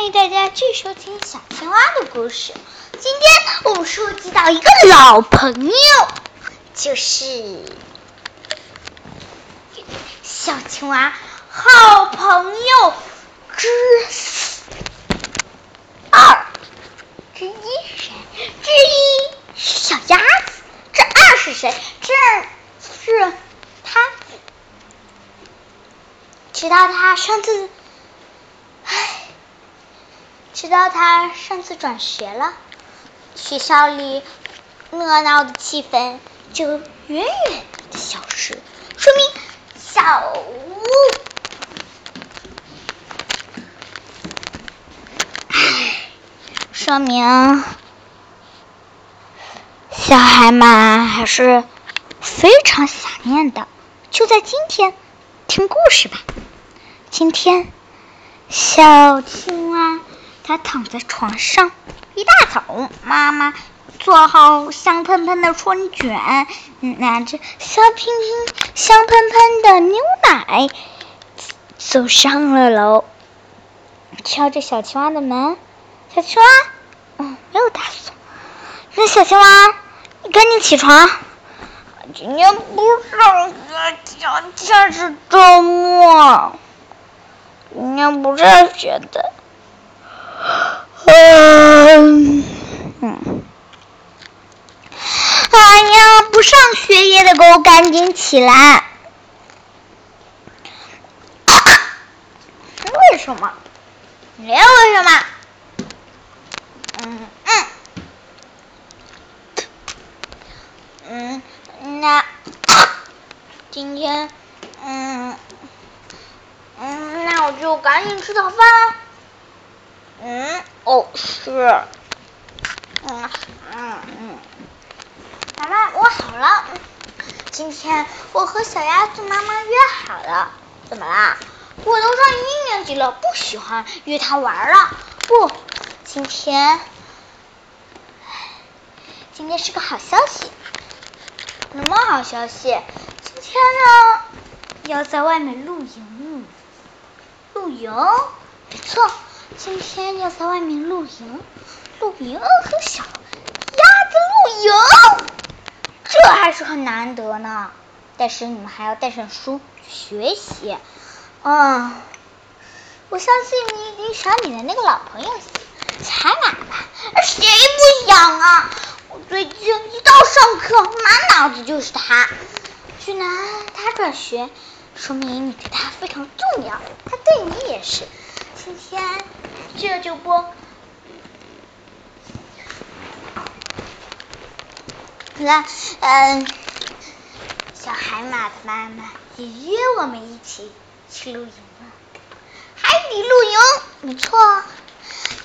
欢迎大家继续收听小青蛙的故事。今天我们收集到一个老朋友，就是小青蛙好朋友之二之一是谁？之一是小鸭子，之二是谁？之二是他。直到他上次，直到他上次转学了，学校里热闹的气氛就远远的消失，说明小屋，唉，说明小孩们还是非常想念的。就在今天，听故事吧。今天，小青蛙它躺在床上，一大早，妈妈做好香喷喷的春卷，拿着香喷喷、香喷喷的牛奶，走上了楼，敲着小青蛙的门。小青蛙，嗯，没有打锁。那小青蛙，你赶紧起床，今天不上学，今天是周末。今天不上学的，嗯，哎呀，不上学也得给我赶紧起来！为什么？没有为什么？嗯嗯嗯，那今天，嗯。嗯，那我就赶紧吃早饭。嗯，哦，是。嗯嗯，妈妈，我好了。今天我和小鸭子妈妈约好了。怎么啦？我都上一年级了，不喜欢约他玩了。不，今天，今天是个好消息。什么好消息？今天呢，要在外面露营。露营，没错，今天要在外面露营，露营和小子露营，这还是很难得呢。但是你们还要带上书学习。嗯，我相信你已经想你的那个老朋友才来吧？谁不想啊？我最近一到上课，满脑子就是他。居然他转学。说明你对他非常重要，他对你也是。今天这就不，那嗯，小海马的妈妈也约我们一起去露营了，海底露营，没错，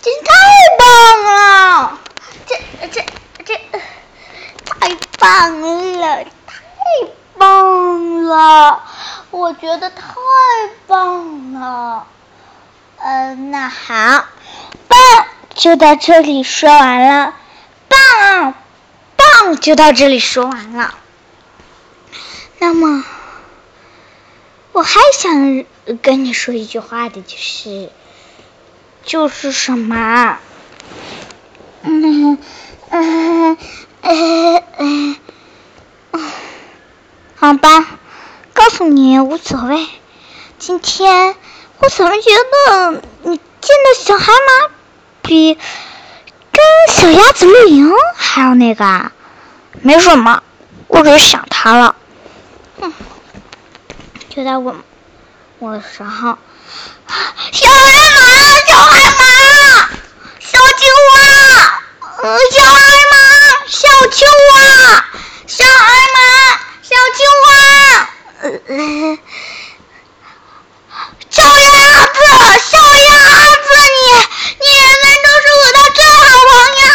真太棒了！这这这太棒了，太棒了！我觉得太棒了，嗯，那好，棒就到这里说完了，棒就到这里说完了。那么，我还想跟你说一句话的，就是，就是什么？嗯嗯嗯嗯，好吧。告诉你无所谓。今天我怎么觉得你见到小海马比跟小鸭子露营还要那个啊？没什么，我只是想他了。哼，就在我我的时候，小海马，小海马，小青蛙，呃，小海马，小青蛙，小海马，小青蛙。小鸭子，小鸭子，你你们都是我的最好朋友。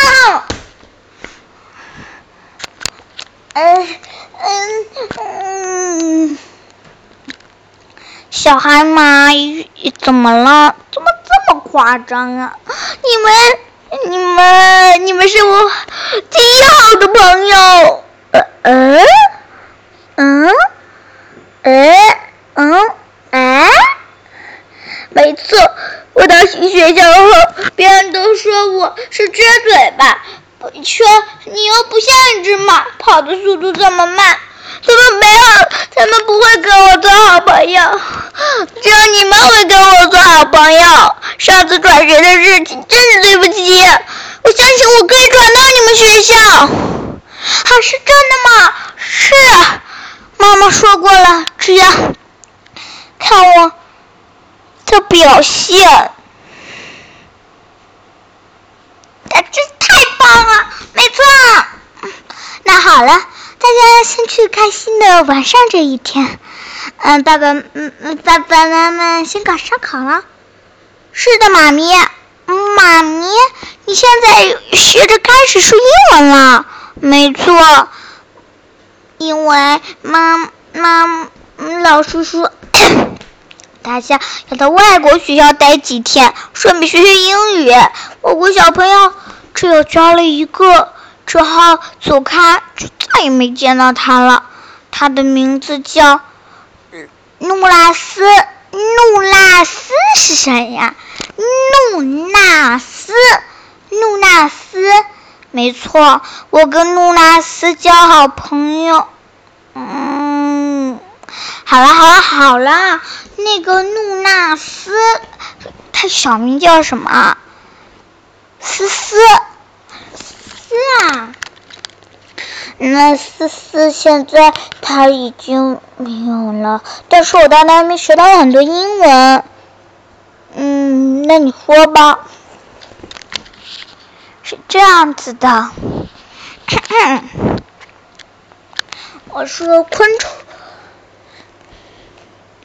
嗯嗯嗯，小海马，怎么了？怎么这么夸张啊？你们你们你们是我最好的朋友。嗯嗯。哎，嗯，哎，没错，我到新学校后，别人都说我是撅嘴巴，说你又不像一只马，跑的速度这么慢，怎么没有？他们不会跟我做好朋友，只有你们会跟我做好朋友。上次转学的事情真是对不起，我相信我可以转到你们学校。啊，是真的吗？是，妈妈说过了，只要看我的表现。这太棒了，没错。那好了，大家先去开心的晚上这一天。嗯，爸爸，嗯嗯，爸爸妈妈先搞烧烤了。是的，妈咪，妈咪，你现在学着开始说英文了。没错，因为妈妈老师说，大家要到外国学校待几天，顺便学学英语。我国小朋友。只有交了一个，之后走开，就再也没见到他了。他的名字叫努拉斯，努拉斯是谁呀？努纳斯，努纳斯，没错，我跟努拉斯交好朋友。嗯，好了好了好了，那个努纳斯，他小名叫什么？思思，思啊，那思思现在他已经没有了，但是我在那边学到了很多英文。嗯，那你说吧。是这样子的，我说昆虫，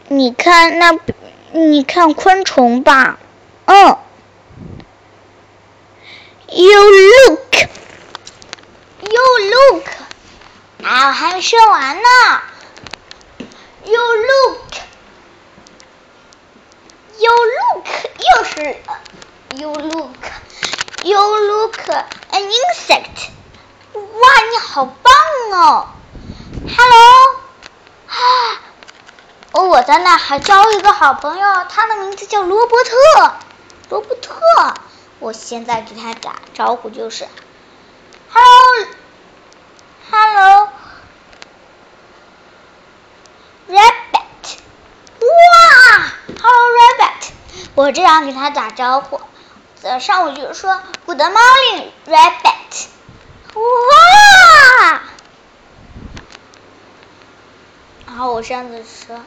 你看那，你看昆虫吧，嗯。You look, you look，啊，我还没说完呢。You look, you look，又是 you look, you look an insect。哇，你好棒哦！Hello，啊，哦，我在那还交了一个好朋友，他的名字叫罗伯特，罗伯特。我现在给他打招呼就是，Hello 哇，Hello Rabbit，我这样给他打招呼。早上我就说 “Good morning，Rabbit”，哇，然后我上次说。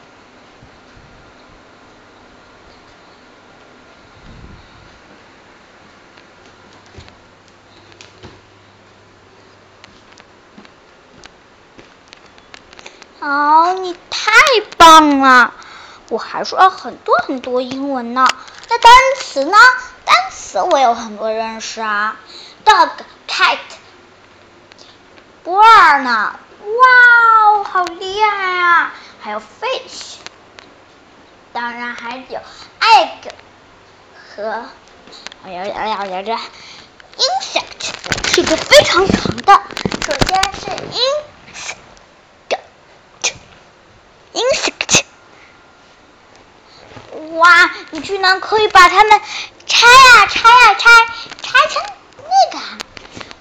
哦，你太棒了！我还说了很多很多英文呢。那单词呢？单词我有很多认识啊，dog、cat、bird 呢？哇哦，好厉害啊！还有 fish，当然还有 egg 和哎呀呀呀呀这 insect 是一个非常长的。首先是 insect，insect。哇，你居然可以把它们拆呀拆呀拆，拆成那个，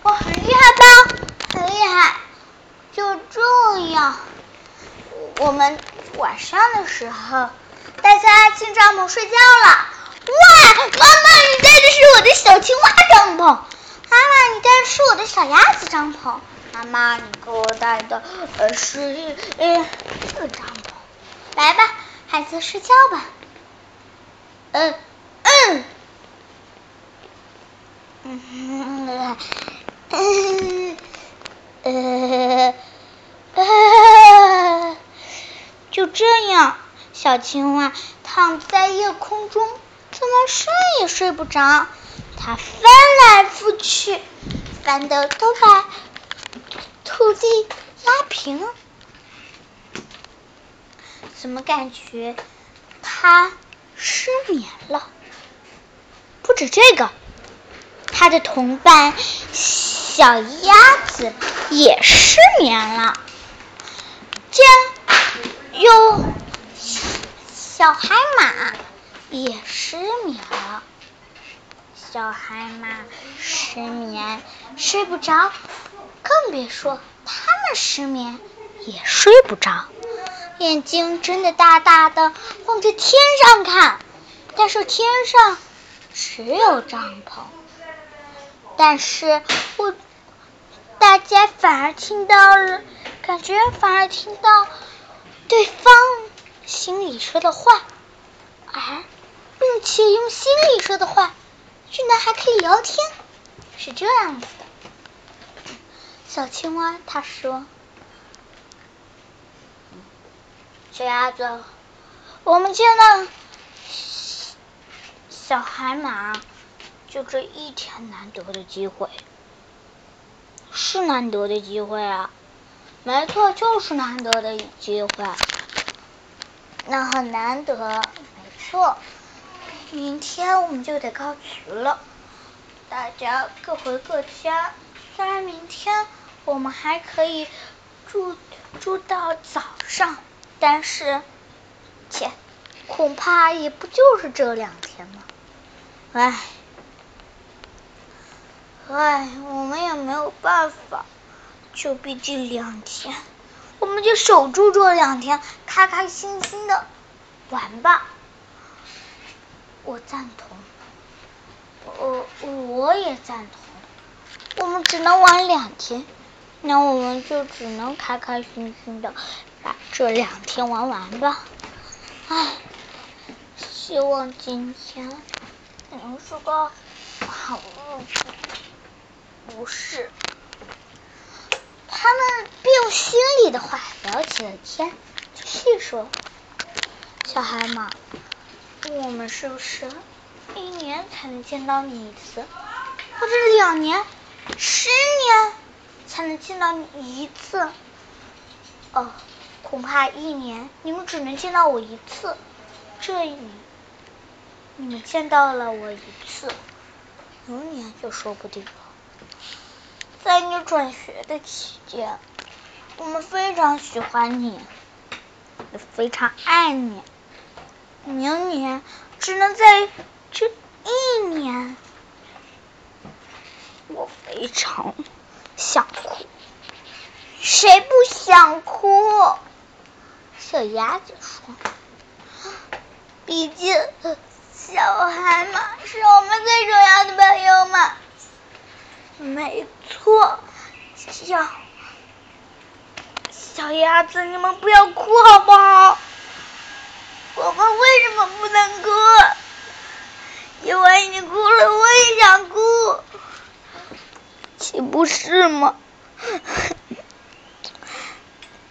哇，很厉害吧？很厉害。就这样，我们晚上的时候，大家进帐篷睡觉了。哇，妈妈，你带的是我的小青蛙帐篷。妈妈，你带的是我的小鸭子帐篷。妈妈，你给我带的呃是呃这个帐篷。来吧，孩子，睡觉吧。嗯嗯嗯嗯呃就这样，小青蛙躺在夜空中，怎么睡也睡不着。它翻来覆去，翻的都把土地拉平了。怎么感觉他失眠了？不止这个，他的同伴小鸭子也失眠了。这，有小海马也失眠了。小海马失眠，睡不着，更别说他们失眠也睡不着，眼睛睁得大大的，望着天上看，但是天上只有帐篷，但是我大家反而听到了，感觉反而听到对方心里说的话，而。并且用心里说的话，居然还可以聊天，是这样子的。小青蛙他说：“小鸭子，我们见到小海马，就这一天难得的机会，是难得的机会啊！没错，就是难得的机会，那很难得，没错。”明天我们就得告辞了，大家各回各家。虽然明天我们还可以住住到早上，但是，切，恐怕也不就是这两天吗？唉，唉，我们也没有办法，就毕竟两天，我们就守住这两天，开开心心的玩吧。我赞同，我我也赞同。我们只能玩两天，那我们就只能开开心心的把这两天玩完吧。唉，希望今天能是个好日子。不是，他们便用心里的话聊起了天，就细说：“小海马。”我们是不是一年才能见到你一次，或者两年、十年才能见到你一次？哦，恐怕一年你们只能见到我一次。这一年你们见到了我一次，明年就说不定了。在你转学的期间，我们非常喜欢你，也非常爱你。明年只能在这一年，我非常想哭，谁不想哭？小鸭子说：“毕竟小孩嘛是我们最重要的朋友嘛。”没错，小小鸭子，你们不要哭好不好？我们为什么不能哭？因为你哭了，我也想哭，岂不是吗？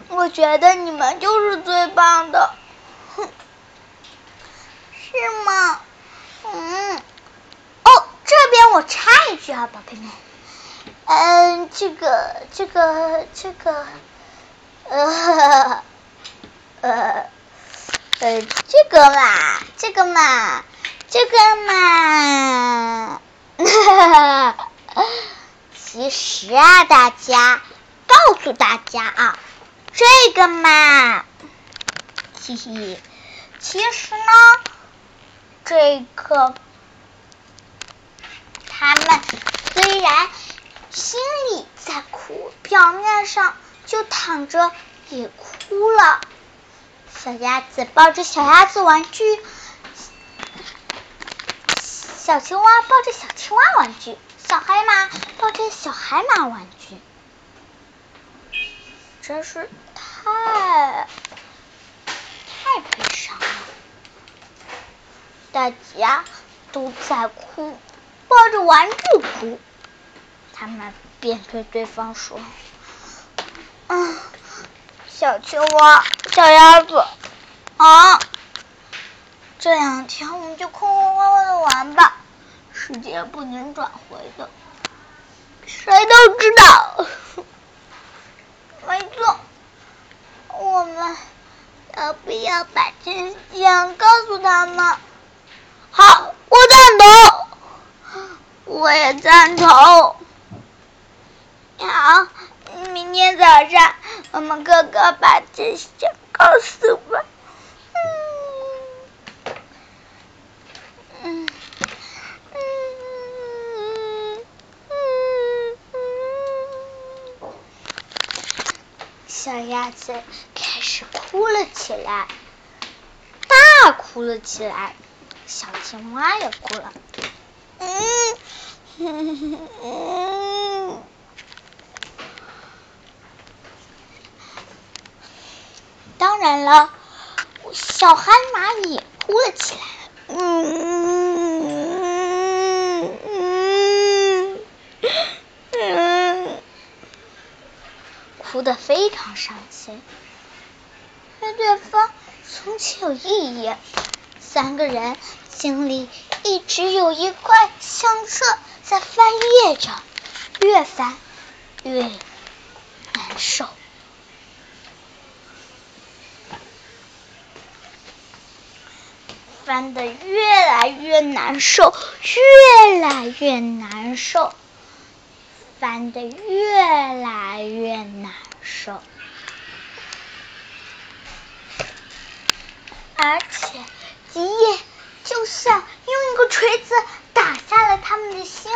我觉得你们就是最棒的，哼，是吗？嗯，哦，这边我插一句啊，宝贝们，嗯，这个，这个，这个，呃，呃。呃，这个嘛，这个嘛，这个嘛，其实啊，大家告诉大家啊，这个嘛，嘻嘻，其实呢，这个他们虽然心里在哭，表面上就躺着也哭了。小鸭子抱着小鸭子玩具，小青蛙抱着小青蛙玩具，小海马抱着小海马玩具，真是太太悲伤了。大家都在哭，抱着玩具哭，他们便对对方说：“嗯。”小青蛙，小鸭子，啊，这两天我们就空空花花的玩吧，时间不能转回的，谁都知道。没错，我们要不要把真相告诉他们？好，我赞同，我也赞同。好。明天早上，我们哥哥把真相告诉我。嗯嗯嗯小鸭子开始哭了起来，大哭了起来。小青蛙也哭了。嗯，当然了，小海马也哭了起来。嗯嗯嗯，哭得非常伤心。对对方从前有异议，三个人心里一直有一块相册。在翻页着，越翻越难受，翻的越来越难受，越来越难受，翻的越来越难受，而且几页就像用一个锤子。打下了他们的心，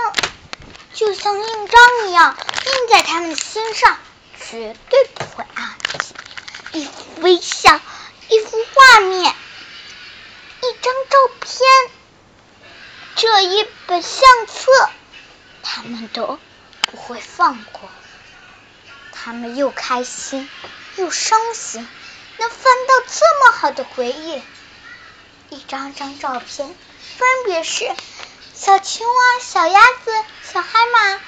就像印章一样印在他们的心上，绝对不会忘记。一幅微笑，一幅画面，一张照片，这一本相册，他们都不会放过。他们又开心又伤心，能翻到这么好的回忆。一张张照片，分别是。小青蛙、小鸭子、小海马，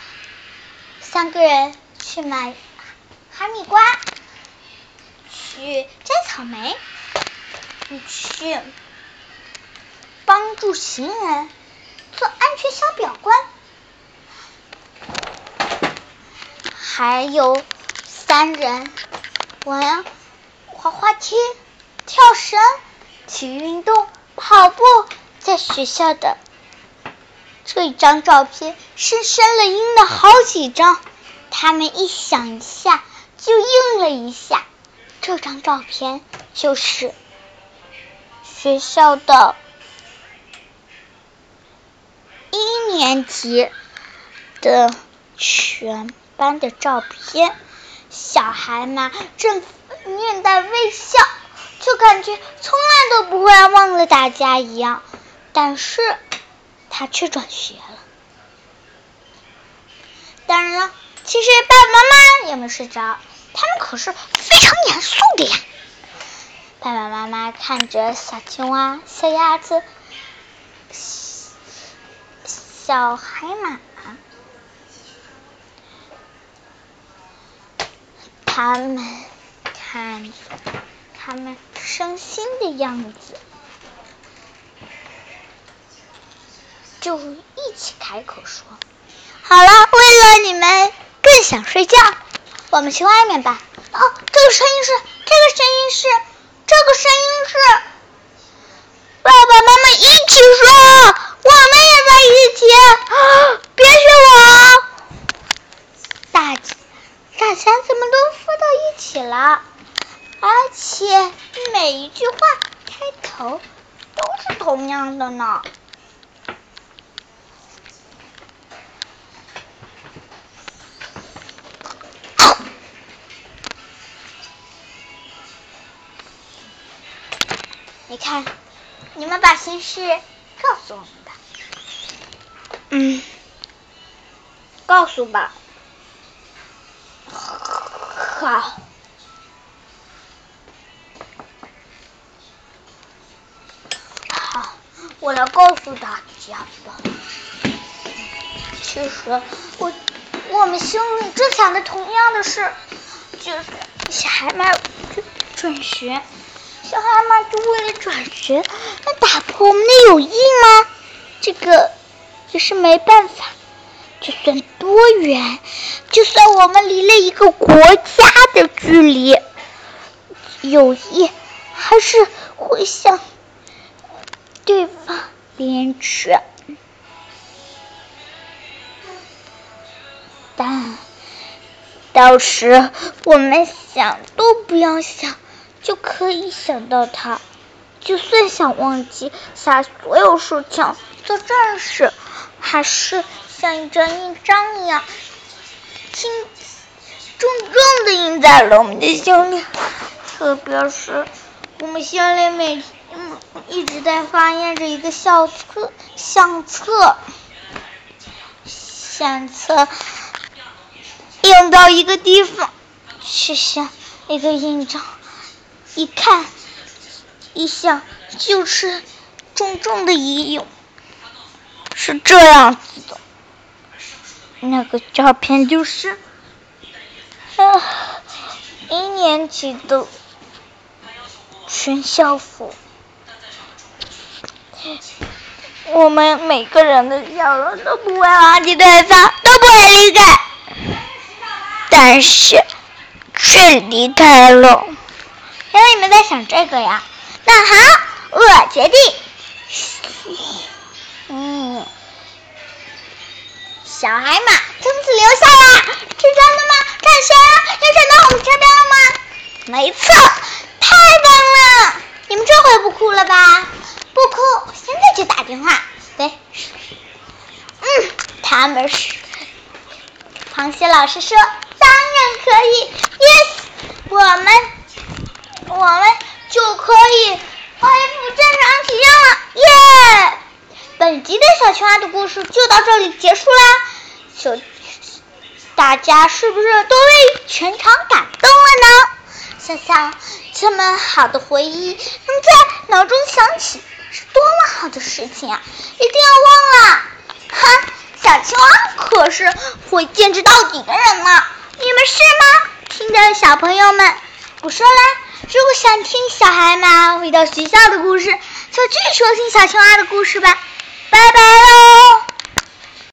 三个人去买哈密瓜，去摘草莓，你去帮助行人，做安全小表官，还有三人玩滑滑梯、跳绳、体育运动、跑步，在学校的。这一张照片深深了印了好几张，他们一想一下就印了一下。这张照片就是学校的一年级的全班的照片。小孩们正面带微笑，就感觉从来都不会忘了大家一样。但是。他却转学了。当然了，其实爸爸妈妈也没睡着，他们可是非常严肃的呀。爸爸妈妈看着小青蛙、小鸭子、小海马，他们看他们伤心的样子。就一起开口说：“好了，为了你们更想睡觉，我们去外面吧。”哦，这个声音是，这个声音是，这个声音是，爸爸妈妈一起说，我们也在一起。别学我，大姐大家怎么都说到一起了？而且每一句话开头都是同样的呢。你看，你们把心事告诉我们吧。嗯，告诉吧。好。好，我来告诉大家吧。其实，我我们心里正想着同样的事，就是小孩们转学。小海马就为了转学，那打破我们的友谊吗？这个也是没办法。就算多远，就算我们离了一个国家的距离，友谊还是会向对方连去。但到时我们想都不要想。就可以想到他，就算想忘记下所有事情做正事，还是像一张印章一样，轻重重的印在了我们的心里。特别是我们心里每嗯一直在发现着一个小册相册，相册印到一个地方，去像那个印章，一看一想就是重重的一影，是这样子的。那个照片就是一年级的全校服，我们每个人的笑容都不会忘记对方，都不会离开，但是却离开了。原来你们在想这个呀？那好，我决定，嗯。小海马从此留下啦，是真的吗？看谁又转到我们这边了吗？没错，太棒了！你们这回不哭了吧？不哭，现在就打电话。对，嗯，他们是。螃蟹老师说：“当然可以，yes，我们我们就可以恢复正常体验了，耶！”本集的小青蛙的故事就到这里结束啦。小，大家是不是都被全场感动了呢？想想这么好的回忆能在脑中想起，是多么好的事情啊！一定要忘了，哈！小青蛙可是会坚持到底的人呢，你们是吗？听的小朋友们，不说了。如果想听小海马回到学校的故事，就继续收听小青蛙的故事吧。拜拜喽！